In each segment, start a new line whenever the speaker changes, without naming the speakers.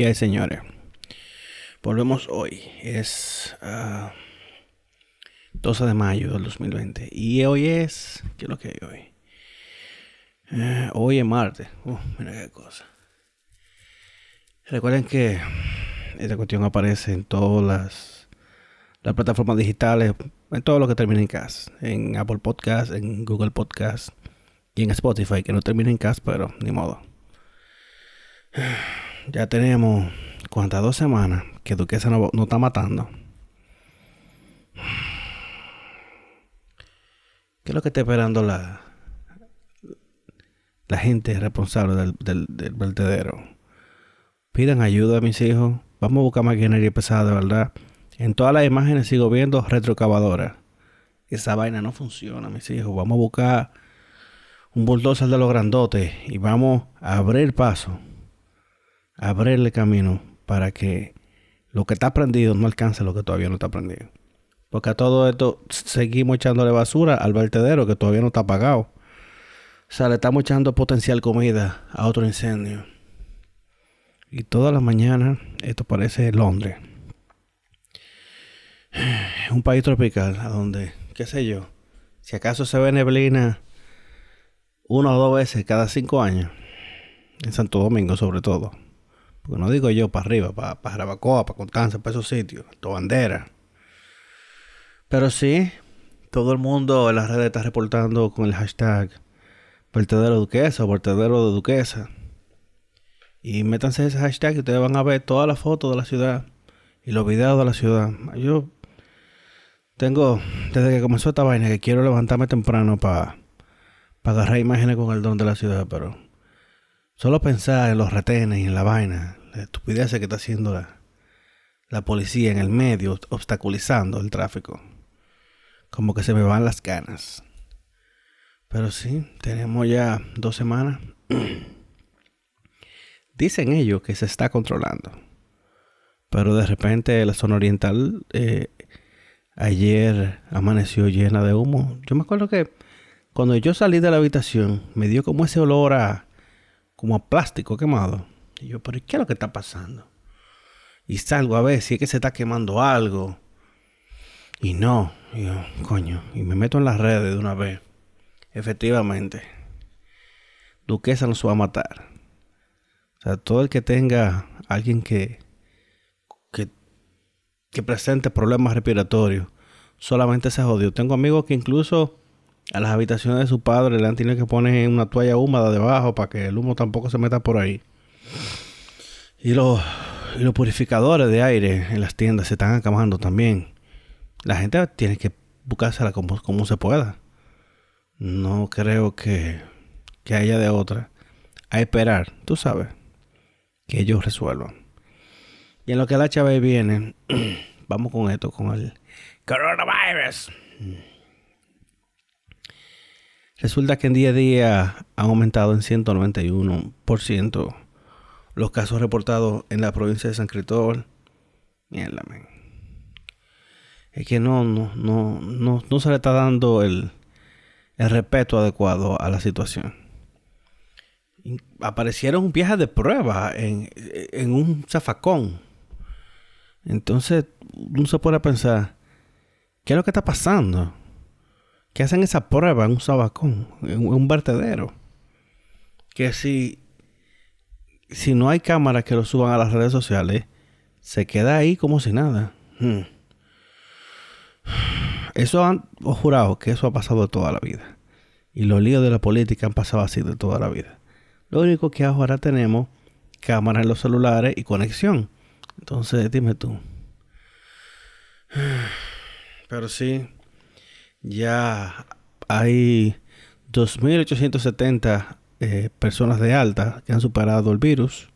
¿Qué hay, señores? Volvemos hoy. Es 12 ah, de mayo del 2020. Y hoy es. ¿Qué es lo que hay hoy? Eh, hoy es martes. Uh, mira qué cosa. Recuerden que esta cuestión aparece en todas las, plataformas digitales, en todo lo que termina en CAS. En Apple Podcast, en Google Podcast y en Spotify, que no termina en CAS, pero ni modo. Ya tenemos cuántas dos semanas que Duquesa no, no está matando. ¿Qué es lo que está esperando la, la gente responsable del, del, vertedero? Pidan ayuda a mis hijos. Vamos a buscar maquinaria pesada de verdad. En todas las imágenes sigo viendo retrocavadora. Esa vaina no funciona, mis hijos. Vamos a buscar un bulldozer de los grandotes y vamos a abrir paso abrirle camino para que lo que está prendido no alcance lo que todavía no está prendido. Porque a todo esto seguimos echándole basura al vertedero que todavía no está apagado. O sea, le estamos echando potencial comida a otro incendio. Y toda la mañana esto parece Londres. Un país tropical a donde, qué sé yo, si acaso se ve neblina una o dos veces cada cinco años. En Santo Domingo sobre todo. Porque no digo yo para arriba, para, para Jarabacoa, para Constanza, para esos sitios, tu bandera. Pero sí, todo el mundo en las redes está reportando con el hashtag vertedero duquesa o vertedero de duquesa. Y métanse ese hashtag y ustedes van a ver todas las fotos de la ciudad y los videos de la ciudad. Yo tengo, desde que comenzó esta vaina, que quiero levantarme temprano para agarrar imágenes con el don de la ciudad, pero Solo pensar en los retenes y en la vaina, la estupidez que está haciendo la, policía en el medio, obstaculizando el tráfico. Como que se me van las ganas. Pero sí, tenemos ya dos semanas. Dicen ellos que se está controlando. Pero de repente la zona oriental eh, ayer amaneció llena de humo. Yo me acuerdo que cuando yo salí de la habitación me dio como ese olor a como a plástico quemado. Y yo, pero ¿qué es lo que está pasando? Y salgo a ver si es que se está quemando algo. Y no, y yo, coño, y me meto en las redes de una vez. Efectivamente, Duquesa nos va a matar. O sea, todo el que tenga alguien que, que, que presente problemas respiratorios, solamente se jodió. Tengo amigos que incluso a las habitaciones de su padre le han tenido que poner una toalla húmeda debajo para que el humo tampoco se meta por ahí. Y los, los purificadores de aire en las tiendas se están acabando también. La gente tiene que buscársela como, como se pueda. No creo que, que haya de otra. A esperar, tú sabes, que ellos resuelvan. Y en lo que la chave viene, vamos con esto, con el coronavirus. Resulta que en día a día han aumentado en 191% los casos reportados en la provincia de San Cristóbal. Mierda, man. Es que no, no, no, no, no se le está dando el, el respeto adecuado a la situación. Aparecieron viajes de prueba en, en un zafacón. Entonces, uno se puede pensar, ¿qué es lo que está pasando? Que hacen esa prueba en un sabacón, en un vertedero. Que si, si no hay cámaras que lo suban a las redes sociales, se queda ahí como si nada. Hmm. Eso han jurado que eso ha pasado toda la vida. Y los líos de la política han pasado así de toda la vida. Lo único que ahora tenemos cámaras en los celulares y conexión. Entonces, dime tú. Pero sí, ya hay 2.870 eh, personas de alta que han superado el virus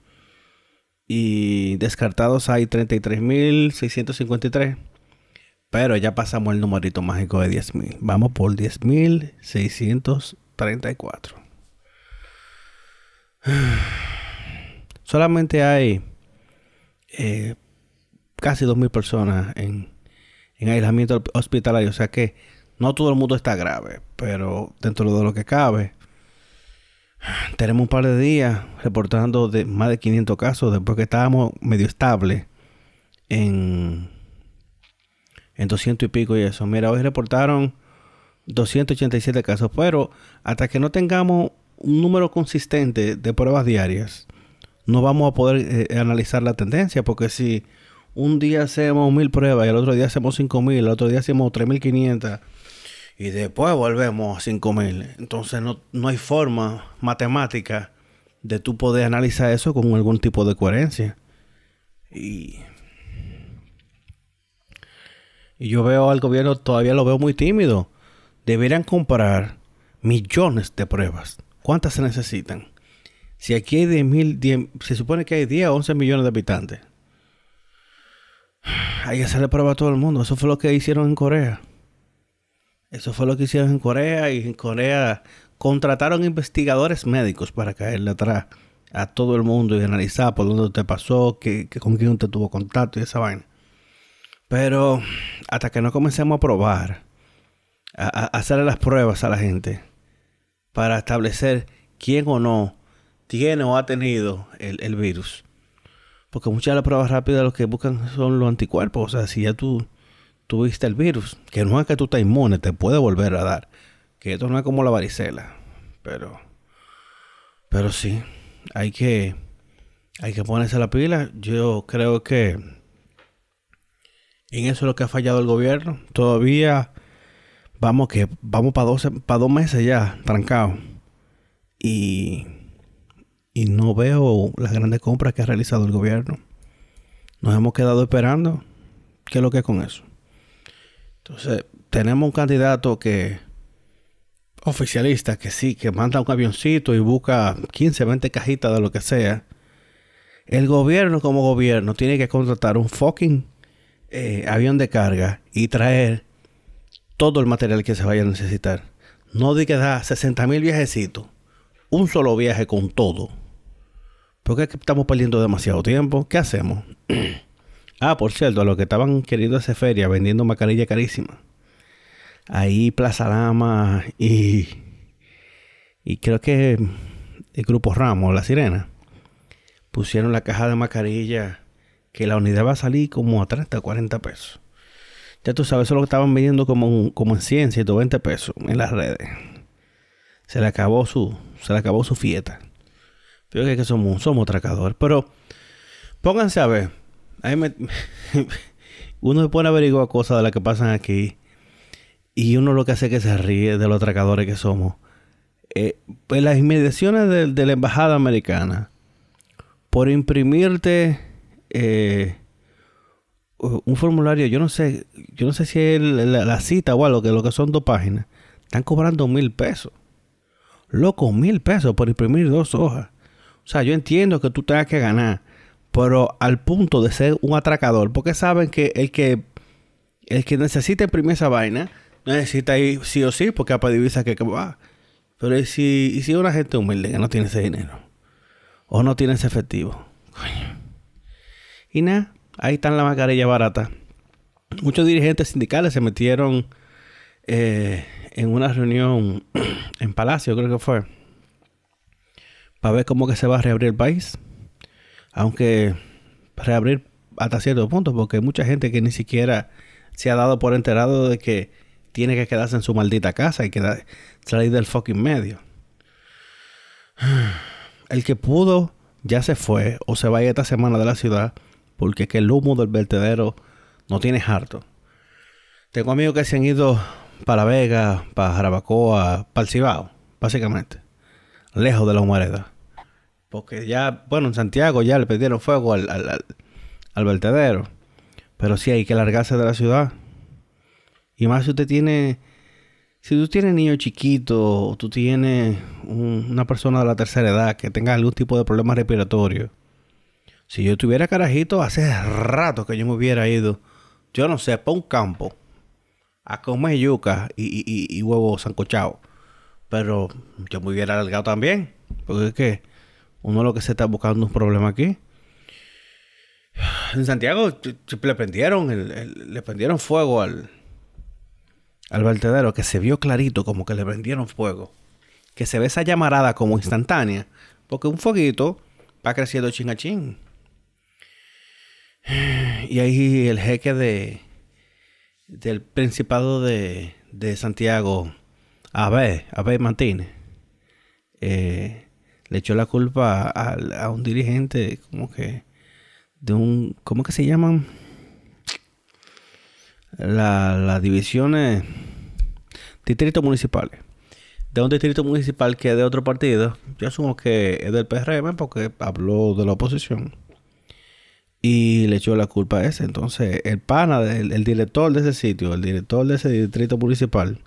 y descartados hay 33.653. Pero ya pasamos el numerito mágico de 10.000. Vamos por 10.634. Solamente hay eh, casi 2.000 personas en, en aislamiento hospitalario. O sea que no todo el mundo está grave, pero dentro de lo que cabe, tenemos un par de días reportando de más de 500 casos después que estábamos medio estable en, en 200 y pico y eso. Mira, hoy reportaron 287 casos, pero hasta que no tengamos un número consistente de pruebas diarias, no vamos a poder eh, analizar la tendencia, porque si un día hacemos mil pruebas y el otro día hacemos cinco mil, el otro día hacemos tres mil quinientas y después volvemos a cinco mil, entonces no, no hay forma matemática de tú poder analizar eso con algún tipo de coherencia. Y, y yo veo al gobierno, todavía lo veo muy tímido. Deberían comprar millones de pruebas. ¿Cuántas se necesitan? Si aquí hay 10 mil, se supone que hay 10 o 11 millones de habitantes. Hay que hacerle prueba a todo el mundo. Eso fue lo que hicieron en Corea. Eso fue lo que hicieron en Corea y en Corea contrataron investigadores médicos para caerle atrás a todo el mundo y analizar por dónde te pasó, que, con quién te tuvo contacto y esa vaina. Pero hasta que no comencemos a probar, a, a hacerle las pruebas a la gente para establecer quién o no tiene o ha tenido el, virus. Porque muchas de las pruebas rápidas lo que buscan son los anticuerpos. O sea, si ya tú tuviste el virus, que no es que tú estás inmune, te puede volver a dar. Que esto no es como la varicela. Pero, pero sí, hay que, hay que ponerse la pila. Yo creo que en eso es lo que ha fallado el gobierno. Todavía vamos que vamos para para dos meses ya, trancados. Y y no veo las grandes compras que ha realizado el gobierno. Nos hemos quedado esperando. ¿Qué es lo que es con eso? Entonces, tenemos un candidato que oficialista que sí, que manda un avioncito y busca 15, 20 cajitas de lo que sea. El gobierno como gobierno tiene que contratar un fucking eh, avión de carga y traer todo el material que se vaya a necesitar. No diga que da 60 mil viajecitos. Un solo viaje con todo ¿Por qué estamos perdiendo demasiado tiempo? ¿Qué hacemos? ah, por cierto, a los que estaban queriendo hacer feria vendiendo mascarilla carísima. Ahí Plaza Lama y, y creo que el Grupo Ramos, La Sirena, pusieron la caja de mascarilla que la unidad va a salir como a 30 o 40 pesos. Ya tú sabes, eso lo que estaban vendiendo como, como en 100, 120 pesos en las redes. Se le acabó su, se le acabó su fiesta. Yo que somos, somos atracadores. Pero pónganse a ver. uno se pone a averiguar cosas de las que pasan aquí. Y uno lo que hace es que se ríe de los atracadores que somos. Eh, pues las inmediaciones de, la embajada americana, por imprimirte eh, un formulario, yo no sé, yo no sé si es la, cita o algo, que lo que son dos páginas, están cobrando mil pesos. Loco, mil pesos por imprimir dos hojas. O sea, yo entiendo que tú tengas que ganar, pero al punto de ser un atracador, porque saben que el que el que necesita imprimir esa vaina necesita ir sí o sí, porque a pedir visa que, va. Pero ¿y si, y si una gente humilde que no tiene ese dinero? O no tiene ese efectivo. Y nada, ahí están la mascarilla barata. Muchos dirigentes sindicales se metieron eh, en una reunión en Palacio, creo que fue para ver cómo que se va a reabrir el país. Aunque reabrir hasta cierto punto, porque hay mucha gente que ni siquiera se ha dado por enterado de que tiene que quedarse en su maldita casa y quedar, salir del fucking medio. El que pudo ya se fue o se vaya esta semana de la ciudad porque que el humo del vertedero no tiene harto. Tengo amigos que se han ido para Vega, para Jarabacoa, para el Cibao, básicamente, lejos de la humareda. Porque ya, bueno, en Santiago ya le pidieron fuego al, al, vertedero. Pero sí hay que largarse de la ciudad. Y más si usted tiene... Si tú tienes niño chiquito o tú tienes una persona de la tercera edad que tenga algún tipo de problema respiratorio. Si yo tuviera carajito, hace rato que yo me hubiera ido, yo no sé, para un campo a comer yuca y, y, y huevos sancochados. Pero yo me hubiera alargado también. Porque es que uno lo que se está buscando un problema aquí. En Santiago le prendieron, le prendieron fuego al, al vertedero, que se vio clarito como que le prendieron fuego. que se ve esa llamarada como instantánea, porque un fueguito va creciendo chin a chin. Y ahí el jeque de del Principado de, de Santiago, Abe, Abe Martínez, eh, le echó la culpa a, a, un dirigente como que de un, ¿cómo que se llaman? Las la divisiones distritos municipales. De un distrito municipal que es de otro partido. Yo asumo que es del PRM porque habló de la oposición. Y le echó la culpa a ese. Entonces, el pana, el director de ese sitio, el director de ese distrito municipal,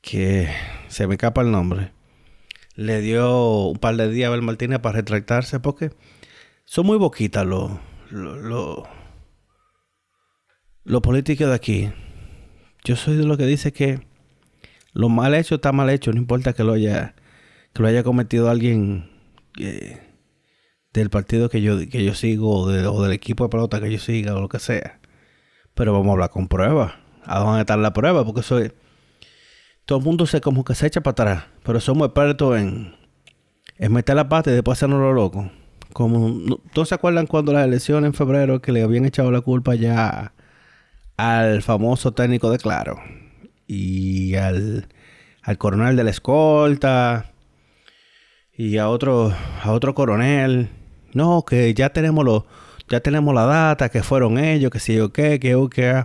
que se me escapa el nombre, le dio un par de días a Abel Martínez para retractarse porque son muy boquitas los lo, lo, políticos de aquí. Yo soy de los que dice que lo mal hecho está mal hecho, no importa que lo haya, que lo haya cometido alguien eh, del partido que yo, que yo sigo o, del equipo de pelota que yo siga o lo que sea. Pero vamos a hablar con pruebas. ¿A dónde está la prueba? Porque eso todo el mundo se como que se echa para atrás. Pero somos expertos en, en meter la pata y después hacernos lo loco. Como, ¿Todos se acuerdan cuando la elección en febrero que le habían echado la culpa ya al famoso técnico de Claro? Y al, al coronel de la escolta. Y a otro, a otro coronel. No, que ya tenemos los, ya tenemos la data, que fueron ellos, que si yo qué, que yo qué.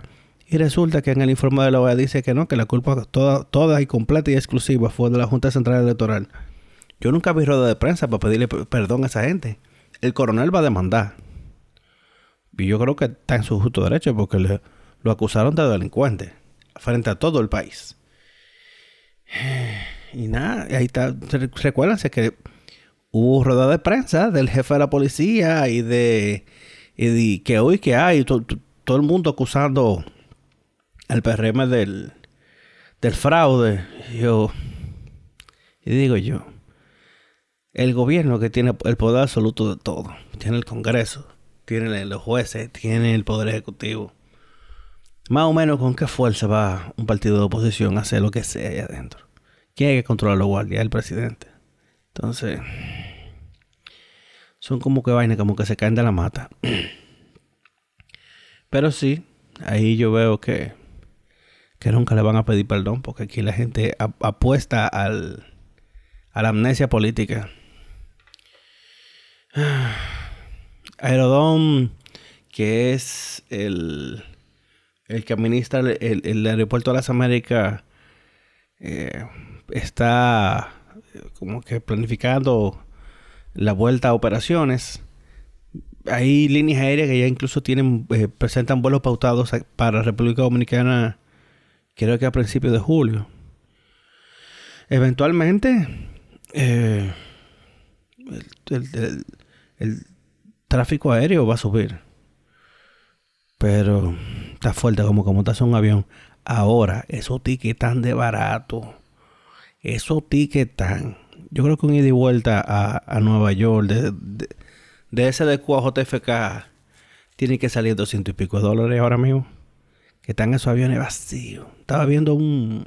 Y resulta que en el informe de la OEA dice que no, que la culpa toda, toda y completa y exclusiva fue de la Junta Central Electoral. Yo nunca vi rueda de prensa para pedirle perdón a esa gente el coronel va a demandar. Y yo creo que está en su justo derecho porque lo acusaron de delincuente frente a todo el país. Y nada, ahí está. Recuérdense que hubo rueda de prensa del jefe de la policía y de, y que hoy que hay todo el mundo acusando al PRM del, del fraude. yo, y digo yo, el gobierno que tiene el poder absoluto de todo. Tiene el Congreso, tiene los jueces, tiene el Poder Ejecutivo. Más o menos con qué fuerza va un partido de oposición a hacer lo que sea ahí adentro. ¿Quién hay que controlar los guardias? El presidente. Entonces, son como que vainas, como que se caen de la mata. Pero sí, ahí yo veo que, que nunca le van a pedir perdón porque aquí la gente apuesta al, a la amnesia política. Aerodón, que es el, el que administra el, aeropuerto de las Américas, eh, está como que planificando la vuelta a operaciones. Hay líneas aéreas que ya incluso tienen eh, presentan vuelos pautados para República Dominicana, creo que a principios de julio. Eventualmente, eh, el, tráfico aéreo va a subir. Pero está fuerte como como estás un avión. Ahora, esos tickets tan de barato. Esos tickets tan. Yo creo que un ida y vuelta a, Nueva York de, de, ese de a tiene que salir 200 y pico de dólares ahora mismo. Que están esos aviones vacíos. Estaba viendo un,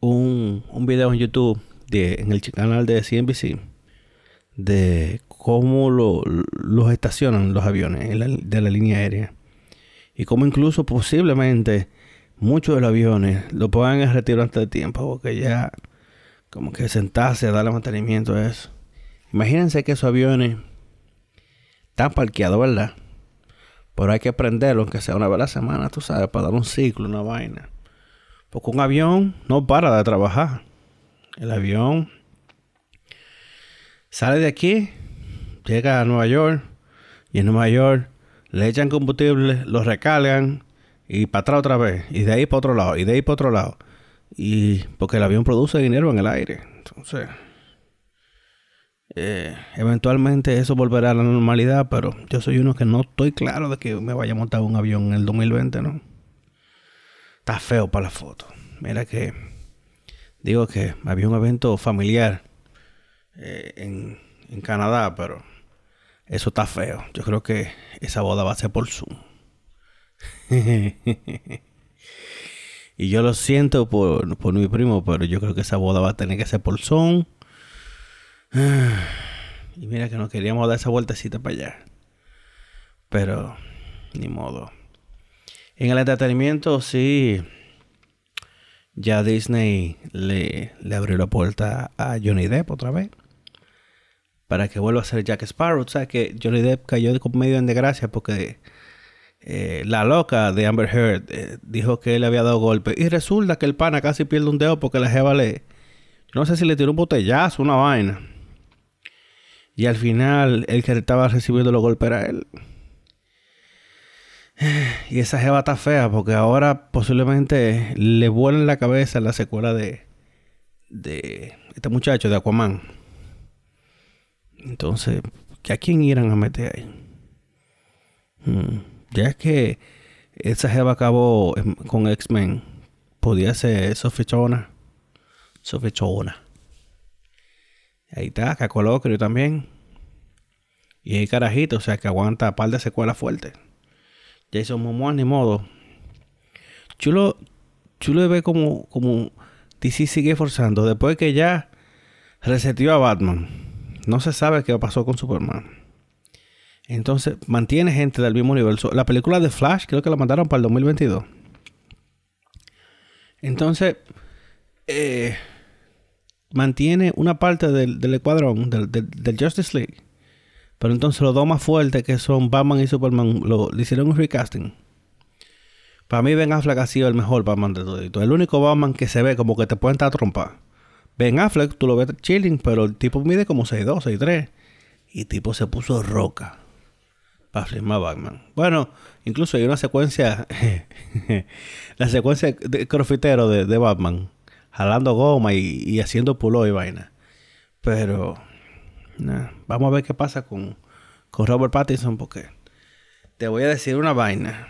un, un video en YouTube de, en el canal de CNBC de cómo lo, los estacionan los aviones de la línea aérea. Y cómo incluso posiblemente muchos de los aviones lo pongan retirar antes de tiempo, porque ya como que sentarse a darle mantenimiento a eso. Imagínense que esos aviones están parqueados, ¿verdad? Pero hay que prenderlo, aunque sea una vez a la semana, tú sabes, para dar un ciclo, una vaina. Porque un avión no para de trabajar. El avión Sale de aquí, llega a Nueva York y en Nueva York le echan combustible, lo recargan y para atrás otra vez. Y de ahí para otro lado, y de ahí para otro lado. Y porque el avión produce dinero en el aire. Entonces, eh, eventualmente eso volverá a la normalidad, pero yo soy uno que no estoy claro de que me vaya a montar un avión en el 2020, ¿no? Está feo para la foto. Mira que digo que había un evento familiar eh, en, en Canadá, pero eso está feo. Yo creo que esa boda va a ser por Zoom. Y yo lo siento por, por mi primo, pero yo creo que esa boda va a tener que ser por son. Y mira que no queríamos dar esa vueltecita para allá. Pero, ni modo. En el entretenimiento, sí. Ya Disney le, abrió la puerta a Johnny Depp otra vez. Para que vuelva a ser Jack Sparrow. O sea que Johnny Depp cayó medio en desgracia porque eh, la loca de Amber Heard eh, dijo que él había dado golpe. Y resulta que el pana casi pierde un dedo porque la jeva le. no sé si le tiró un botellazo, una vaina. Y al final, el que estaba recibiendo los golpes era él. Y esa jeva está fea porque ahora posiblemente le vuelen la cabeza la secuela de, de este muchacho de Aquaman. Entonces, ¿a quién irán a meter ahí? Hmm. Ya es que esa jeva acabó con X-Men. Podía ser Sofichona. Sofichona. Ahí está, Cacolocrio también. Y hay carajito, o sea que aguanta un par de secuelas fuertes. Jason Momoa ni modo. Chulo, chulo ve como, como DC sigue forzando. Después que ya resetió a Batman. No se sabe qué pasó con Superman. Entonces, mantiene gente del mismo universo. La película de Flash creo que la mandaron para el 2022. Entonces, eh, mantiene una parte del, del escuadrón, del, del, Justice League. Pero entonces los dos más fuertes que son Batman y Superman lo, le hicieron un recasting. Para mí Ben Affleck ha sido el mejor Batman de todo. El único Batman que se ve como que te puede estar trompa. Ben Affleck, tú lo ves chilling, pero el tipo mide como 6'2, 6'3. Y el tipo se puso roca para filmar Batman. Bueno, incluso hay una secuencia, la secuencia de crofitero de, de Batman jalando goma y, haciendo pulo y vaina. Pero, vamos a ver qué pasa con, con Robert Pattinson porque te voy a decir una vaina.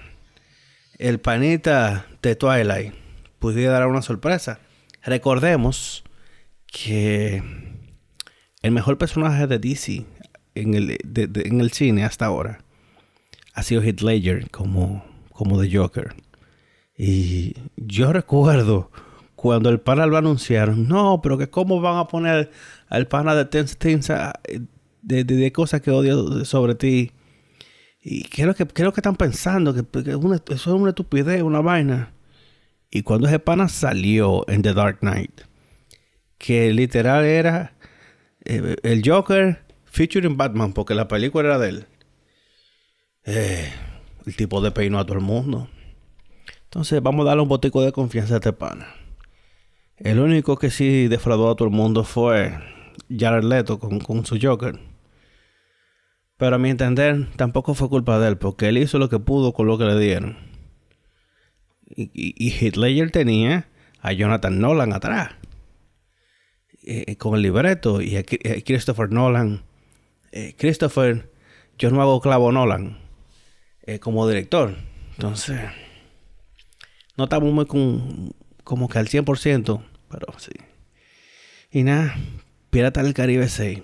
El panita de Twilight pudiera dar una sorpresa. Recordemos que el mejor personaje de DC en el, en el cine hasta ahora ha sido Heath Ledger como, como The Joker. Y yo recuerdo cuando el pana lo anunciaron, no, pero que cómo van a poner al pana de Ten de, de, cosas que odio sobre ti. Y creo que, creo que están pensando que, eso es una estupidez, una vaina. Y cuando ese pana salió en The Dark Knight, que literal era eh, el Joker featuring Batman, porque la película era de él. Eh, el tipo de peinó a todo el mundo. Entonces vamos a darle un botico de confianza a este pana. El único que sí defraudó a todo el mundo fue Jared Leto con, su Joker. Pero a mi entender, tampoco fue culpa de él, porque él hizo lo que pudo con lo que le dieron. Y, y, tenía a Jonathan Nolan atrás. Eh, con el libreto. Y a, Christopher Nolan. Eh, Christopher, yo no hago clavo Nolan eh, como director. Entonces, no estamos muy con, como que al 100%, pero sí. Y nada, Pirata del Caribe 6.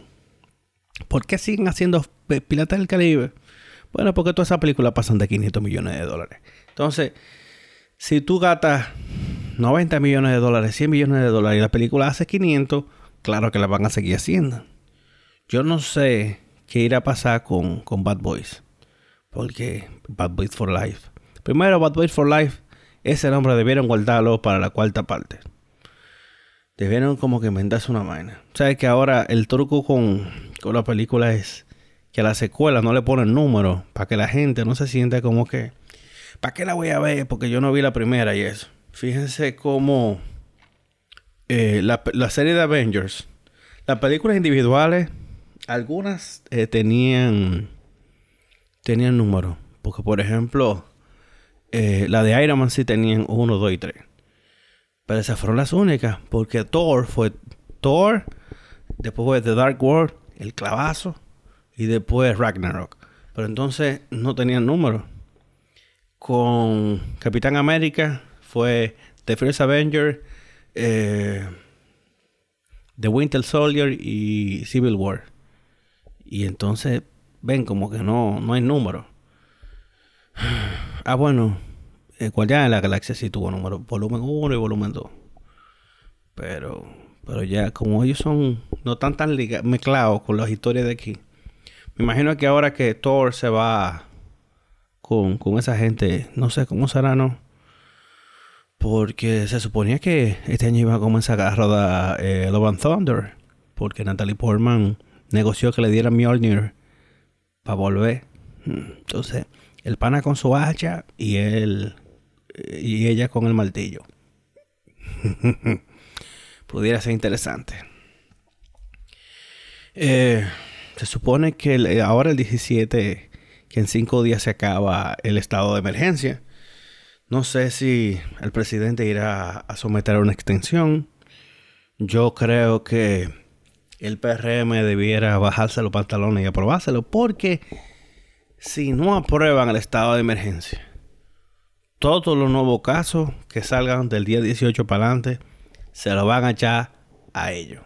¿Por qué siguen haciendo Pirata del Caribe? Bueno, porque todas esas películas pasan de 500 millones de dólares. Entonces, si tú gastas 90 millones de dólares, 100 millones de dólares y la película hace 500, claro que la van a seguir haciendo. Yo no sé qué irá a pasar con, con Bad Boys. Porque Bad Boys for Life. Primero, Bad Boys for Life ese nombre debieron guardarlo para la cuarta parte. Debieron como que inventarse una vaina. Sabes que ahora el truco con, con la película es que a la secuela no le ponen número para que la gente no se sienta como que, ¿para qué la voy a ver? Porque yo no vi la primera y eso. Fíjense cómo eh, la, serie de Avengers, las películas individuales, algunas eh, tenían, tenían número. Porque por ejemplo, eh, la de Iron Man sí tenían 1, 2 y 3. Pero esas fueron las únicas. Porque Thor fue Thor. Después fue The Dark World, el clavazo. Y después Ragnarok. Pero entonces no tenían número. Con Capitán América fue The First Avenger, eh, The Winter Soldier y Civil War. Y entonces ven como que no, no hay número. Ah, bueno. El Guardián de la Galaxia sí tuvo número, volumen 1 y volumen 2. Pero, pero ya, como ellos son, no están tan mezclados con las historias de aquí. Me imagino que ahora que Thor se va con, con esa gente, no sé cómo será, ¿no? Porque se suponía que este año iba a comenzar a rodar eh, Love and Thunder. Porque Natalie Portman negoció que le dieran Mjolnir para volver. Entonces, el pana con su hacha y él y ella con el martillo. Pudiera ser interesante. Eh, se supone que ahora el 17, que en cinco días se acaba el estado de emergencia. No sé si el presidente irá a someter una extensión. Yo creo que el PRM debiera bajarse los pantalones y aprobárselo porque si no aprueban el estado de emergencia, todos los nuevos casos que salgan del día 18 para adelante se lo van a echar a ellos.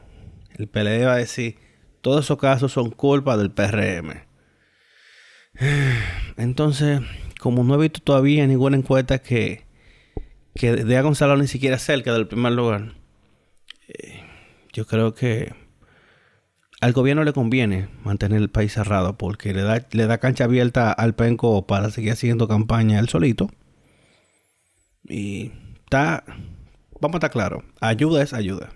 El PLD va a decir, todos esos casos son culpa del PRM. Entonces, como no he visto todavía ninguna encuesta que, que dé Gonzalo ni siquiera cerca del primer lugar, eh, yo creo que al gobierno le conviene mantener el país cerrado porque le da, le da cancha abierta al penco para seguir haciendo campaña él solito. Y está, vamos a estar claros, ayuda es ayuda.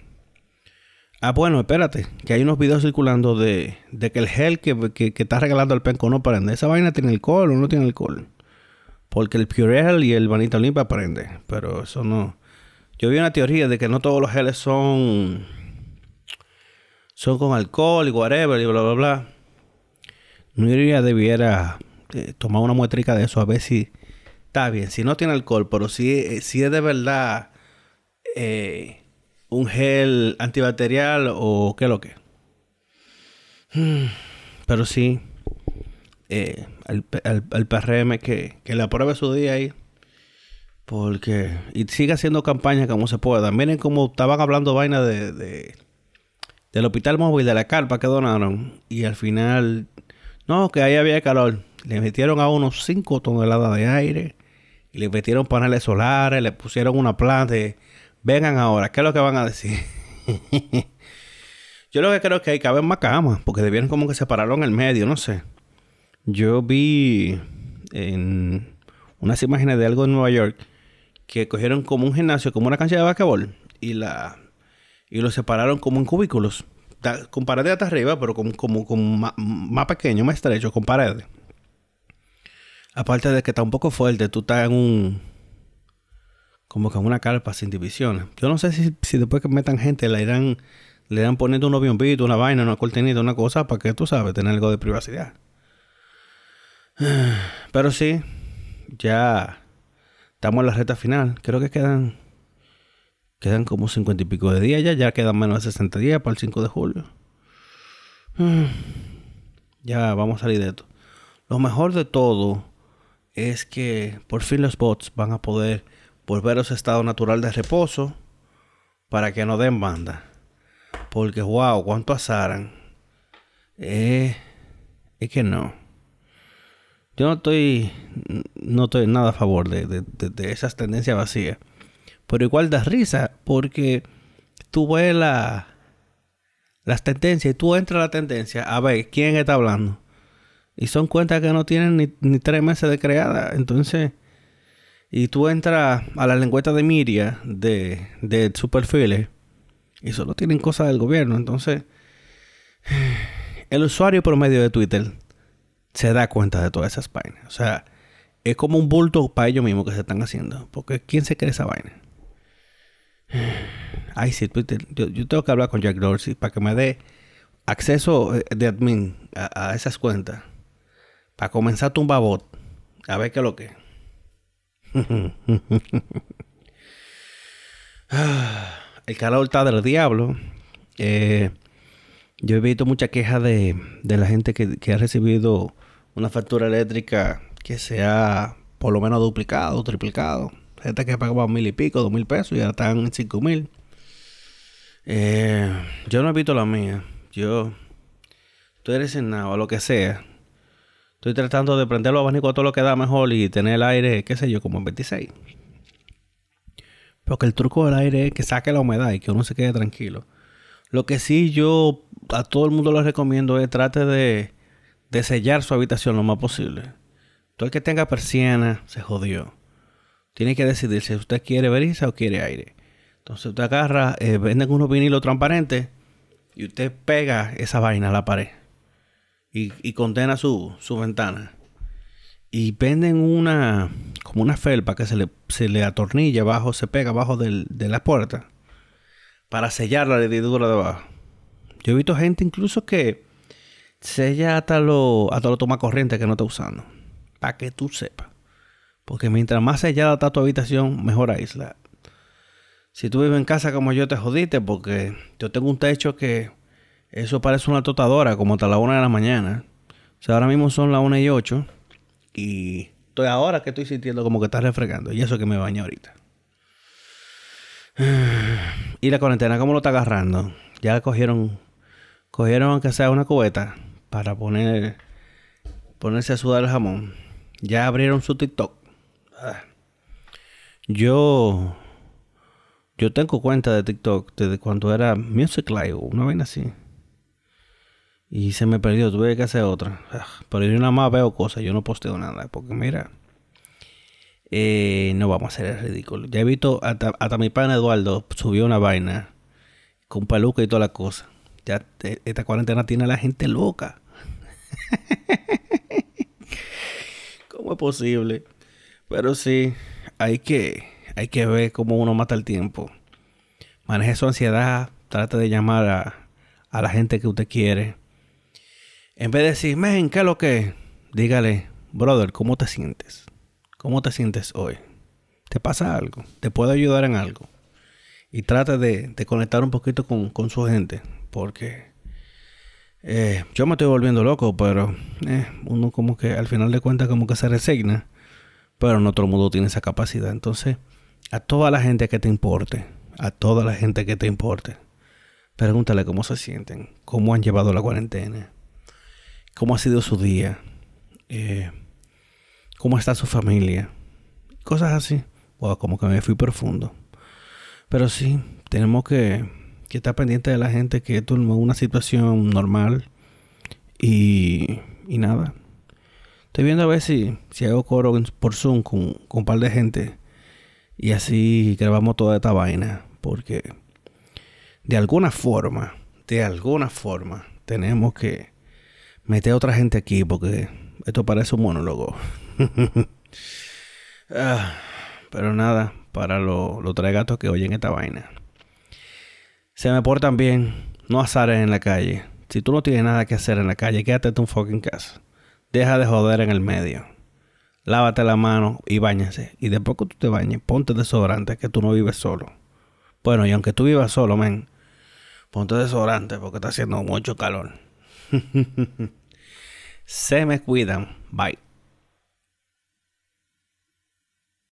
Ah, bueno, espérate, que hay unos videos circulando de, de que el gel que, que, está regalando el penco no prende. ¿Esa vaina tiene alcohol o no tiene alcohol? Porque el Purell y el Vanita Limpia prende, pero eso no. Yo vi una teoría de que no todos los geles son son con alcohol y whatever y bla, bla, bla. No iría debiera eh, tomar una muestrica de eso a ver si está bien. Si no tiene alcohol, pero si, eh, si es de verdad eh, un gel antibacterial o qué lo que. Pero sí, el, PRM que, que le apruebe su día ahí. Porque. Y siga haciendo campaña como se pueda. Miren cómo estaban hablando vaina de del hospital móvil de la carpa que donaron. Y al final, no, que ahí había calor. Le metieron a unos 5 toneladas de aire. Y le metieron paneles solares. Le pusieron una planta vengan ahora, ¿qué es lo que van a decir? Yo lo que creo es que hay que haber más camas. Porque debieron como que separarlo en el medio, no sé. Yo vi en unas imágenes de algo en Nueva York que cogieron como un gimnasio, como una cancha de basquetbol y la y lo separaron como en cubículos. con paredes hasta arriba, pero como, como, más, pequeño, más estrecho, con paredes. Aparte de que está un poco fuerte, tú estás en un. Como que en una carpa sin divisiones. Yo no sé si, si después que metan gente le irán, le irán poniendo unos biombitos, una vaina, una cortinita, una cosa, para que tú sabes, tener algo de privacidad. Pero sí, ya estamos en la recta final. Creo que quedan Quedan como cincuenta y pico de días ya, ya quedan menos de 60 días para el 5 de julio. Ya vamos a salir de esto. Lo mejor de todo es que por fin los bots van a poder volver a su estado natural de reposo para que no den banda. Porque, wow, cuánto azaran. Eh, es que no. Yo no estoy, no estoy nada a favor de, de esas tendencias vacías. Pero igual da risa porque tú ves la, las tendencias y tú entras a la tendencia a ver quién está hablando. Y son cuentas que no tienen ni, tres meses de creada. Entonces, y tú entras a la lengüeta de Miria de, de su perfil y solo tienen cosas del gobierno. Entonces, el usuario promedio de Twitter se da cuenta de todas esas vainas. O sea, es como un bulto para ellos mismos que se están haciendo. Porque ¿quién se cree esa vaina? Ay, sí, Yo, tengo que hablar con Jack Dorsey para que me dé acceso eh, de admin a, esas cuentas. Para comenzar a tumbar bot. A ver qué es lo que. El calor está del diablo. Eh, yo he visto mucha queja de, de la gente que, que, ha recibido una factura eléctrica que se ha por lo menos duplicado, triplicado. Gente que pagaba mil y pico, dos mil pesos y ahora están en cinco mil. Eh, yo no he visto la mía. Yo, tú eres en nada, o lo que sea. Estoy tratando de prender los abanicos a todo lo que da mejor y tener el aire, qué sé yo, como en 26. Porque el truco del aire es que saque la humedad y que uno se quede tranquilo. Lo que sí yo a todo el mundo le recomiendo es trate de, de sellar su habitación lo más posible. Todo el que tenga persiana se jodió. Tiene que decidir si usted quiere brisa o quiere aire. Entonces usted agarra, eh, venden unos vinilos transparentes y usted pega esa vaina a la pared y, condena su, ventana. Y venden una, como una felpa que se le, se le atornilla abajo, se pega abajo de la puerta para sellar la heredidura de abajo. Yo he visto gente incluso que sella hasta lo, hasta lo toma corriente que no está usando. Para que tú sepas. Porque mientras más sellada está tu habitación, mejor aísla. Si tú vives en casa como yo, te jodiste porque yo tengo un techo que eso parece una totadora, como hasta la una de la mañana. O sea, ahora mismo son las una y ocho. Y estoy ahora que estoy sintiendo como que está refregando. Y eso que me baña ahorita. Y la cuarentena, ¿cómo lo está agarrando? Ya cogieron, cogieron aunque sea una cubeta para poner, ponerse a sudar el jamón. Ya abrieron su TikTok. Yo, yo tengo cuenta de TikTok desde cuando era Music Live, una vaina así. Y se me perdió, tuve que hacer otra. Ah, pero yo nada más veo cosas, yo no posteo nada. Porque mira, eh, no vamos a hacer el ridículo. Ya he visto, hasta, mi pana Eduardo subió una vaina con peluca y toda la cosa. Ya esta cuarentena tiene a la gente loca. ¿Cómo es posible? Pero sí, hay que, hay que ver cómo uno mata el tiempo. Maneje su ansiedad, trate de llamar a, a la gente que usted quiere en vez de decir, men, ¿qué es lo que? Dígale, brother, ¿cómo te sientes? ¿Cómo te sientes hoy? ¿Te pasa algo? ¿Te puedo ayudar en algo? Y trate de, conectar un poquito con, su gente. Porque eh, yo me estoy volviendo loco, pero eh, uno como que al final de cuentas como que se resigna. Pero no todo el mundo tiene esa capacidad. Entonces, a toda la gente que te importe, a toda la gente que te importe, pregúntale cómo se sienten, cómo han llevado la cuarentena cómo ha sido su día, eh, cómo está su familia, cosas así. O como que me fui profundo. Pero sí, tenemos que, estar pendientes de la gente que es una situación normal y nada. Estoy viendo a ver si, si hago coro por Zoom con, con un par de gente y así grabamos toda esta vaina. Porque de alguna forma, de alguna forma, tenemos que mete a otra gente aquí porque esto parece un monólogo. Ah, pero nada, para los lo tres gatos que oyen esta vaina. Se me portan bien, no azares en la calle. Si tú no tienes nada que hacer en la calle, quédate en tu fucking casa. Deja de joder en el medio. Lávate la mano y bañase. Y después que tú te bañes, ponte desodorante que tú no vives solo. Bueno, y aunque tú vivas solo, men, ponte desodorante porque está haciendo mucho calor. Se me cuidan. Bye.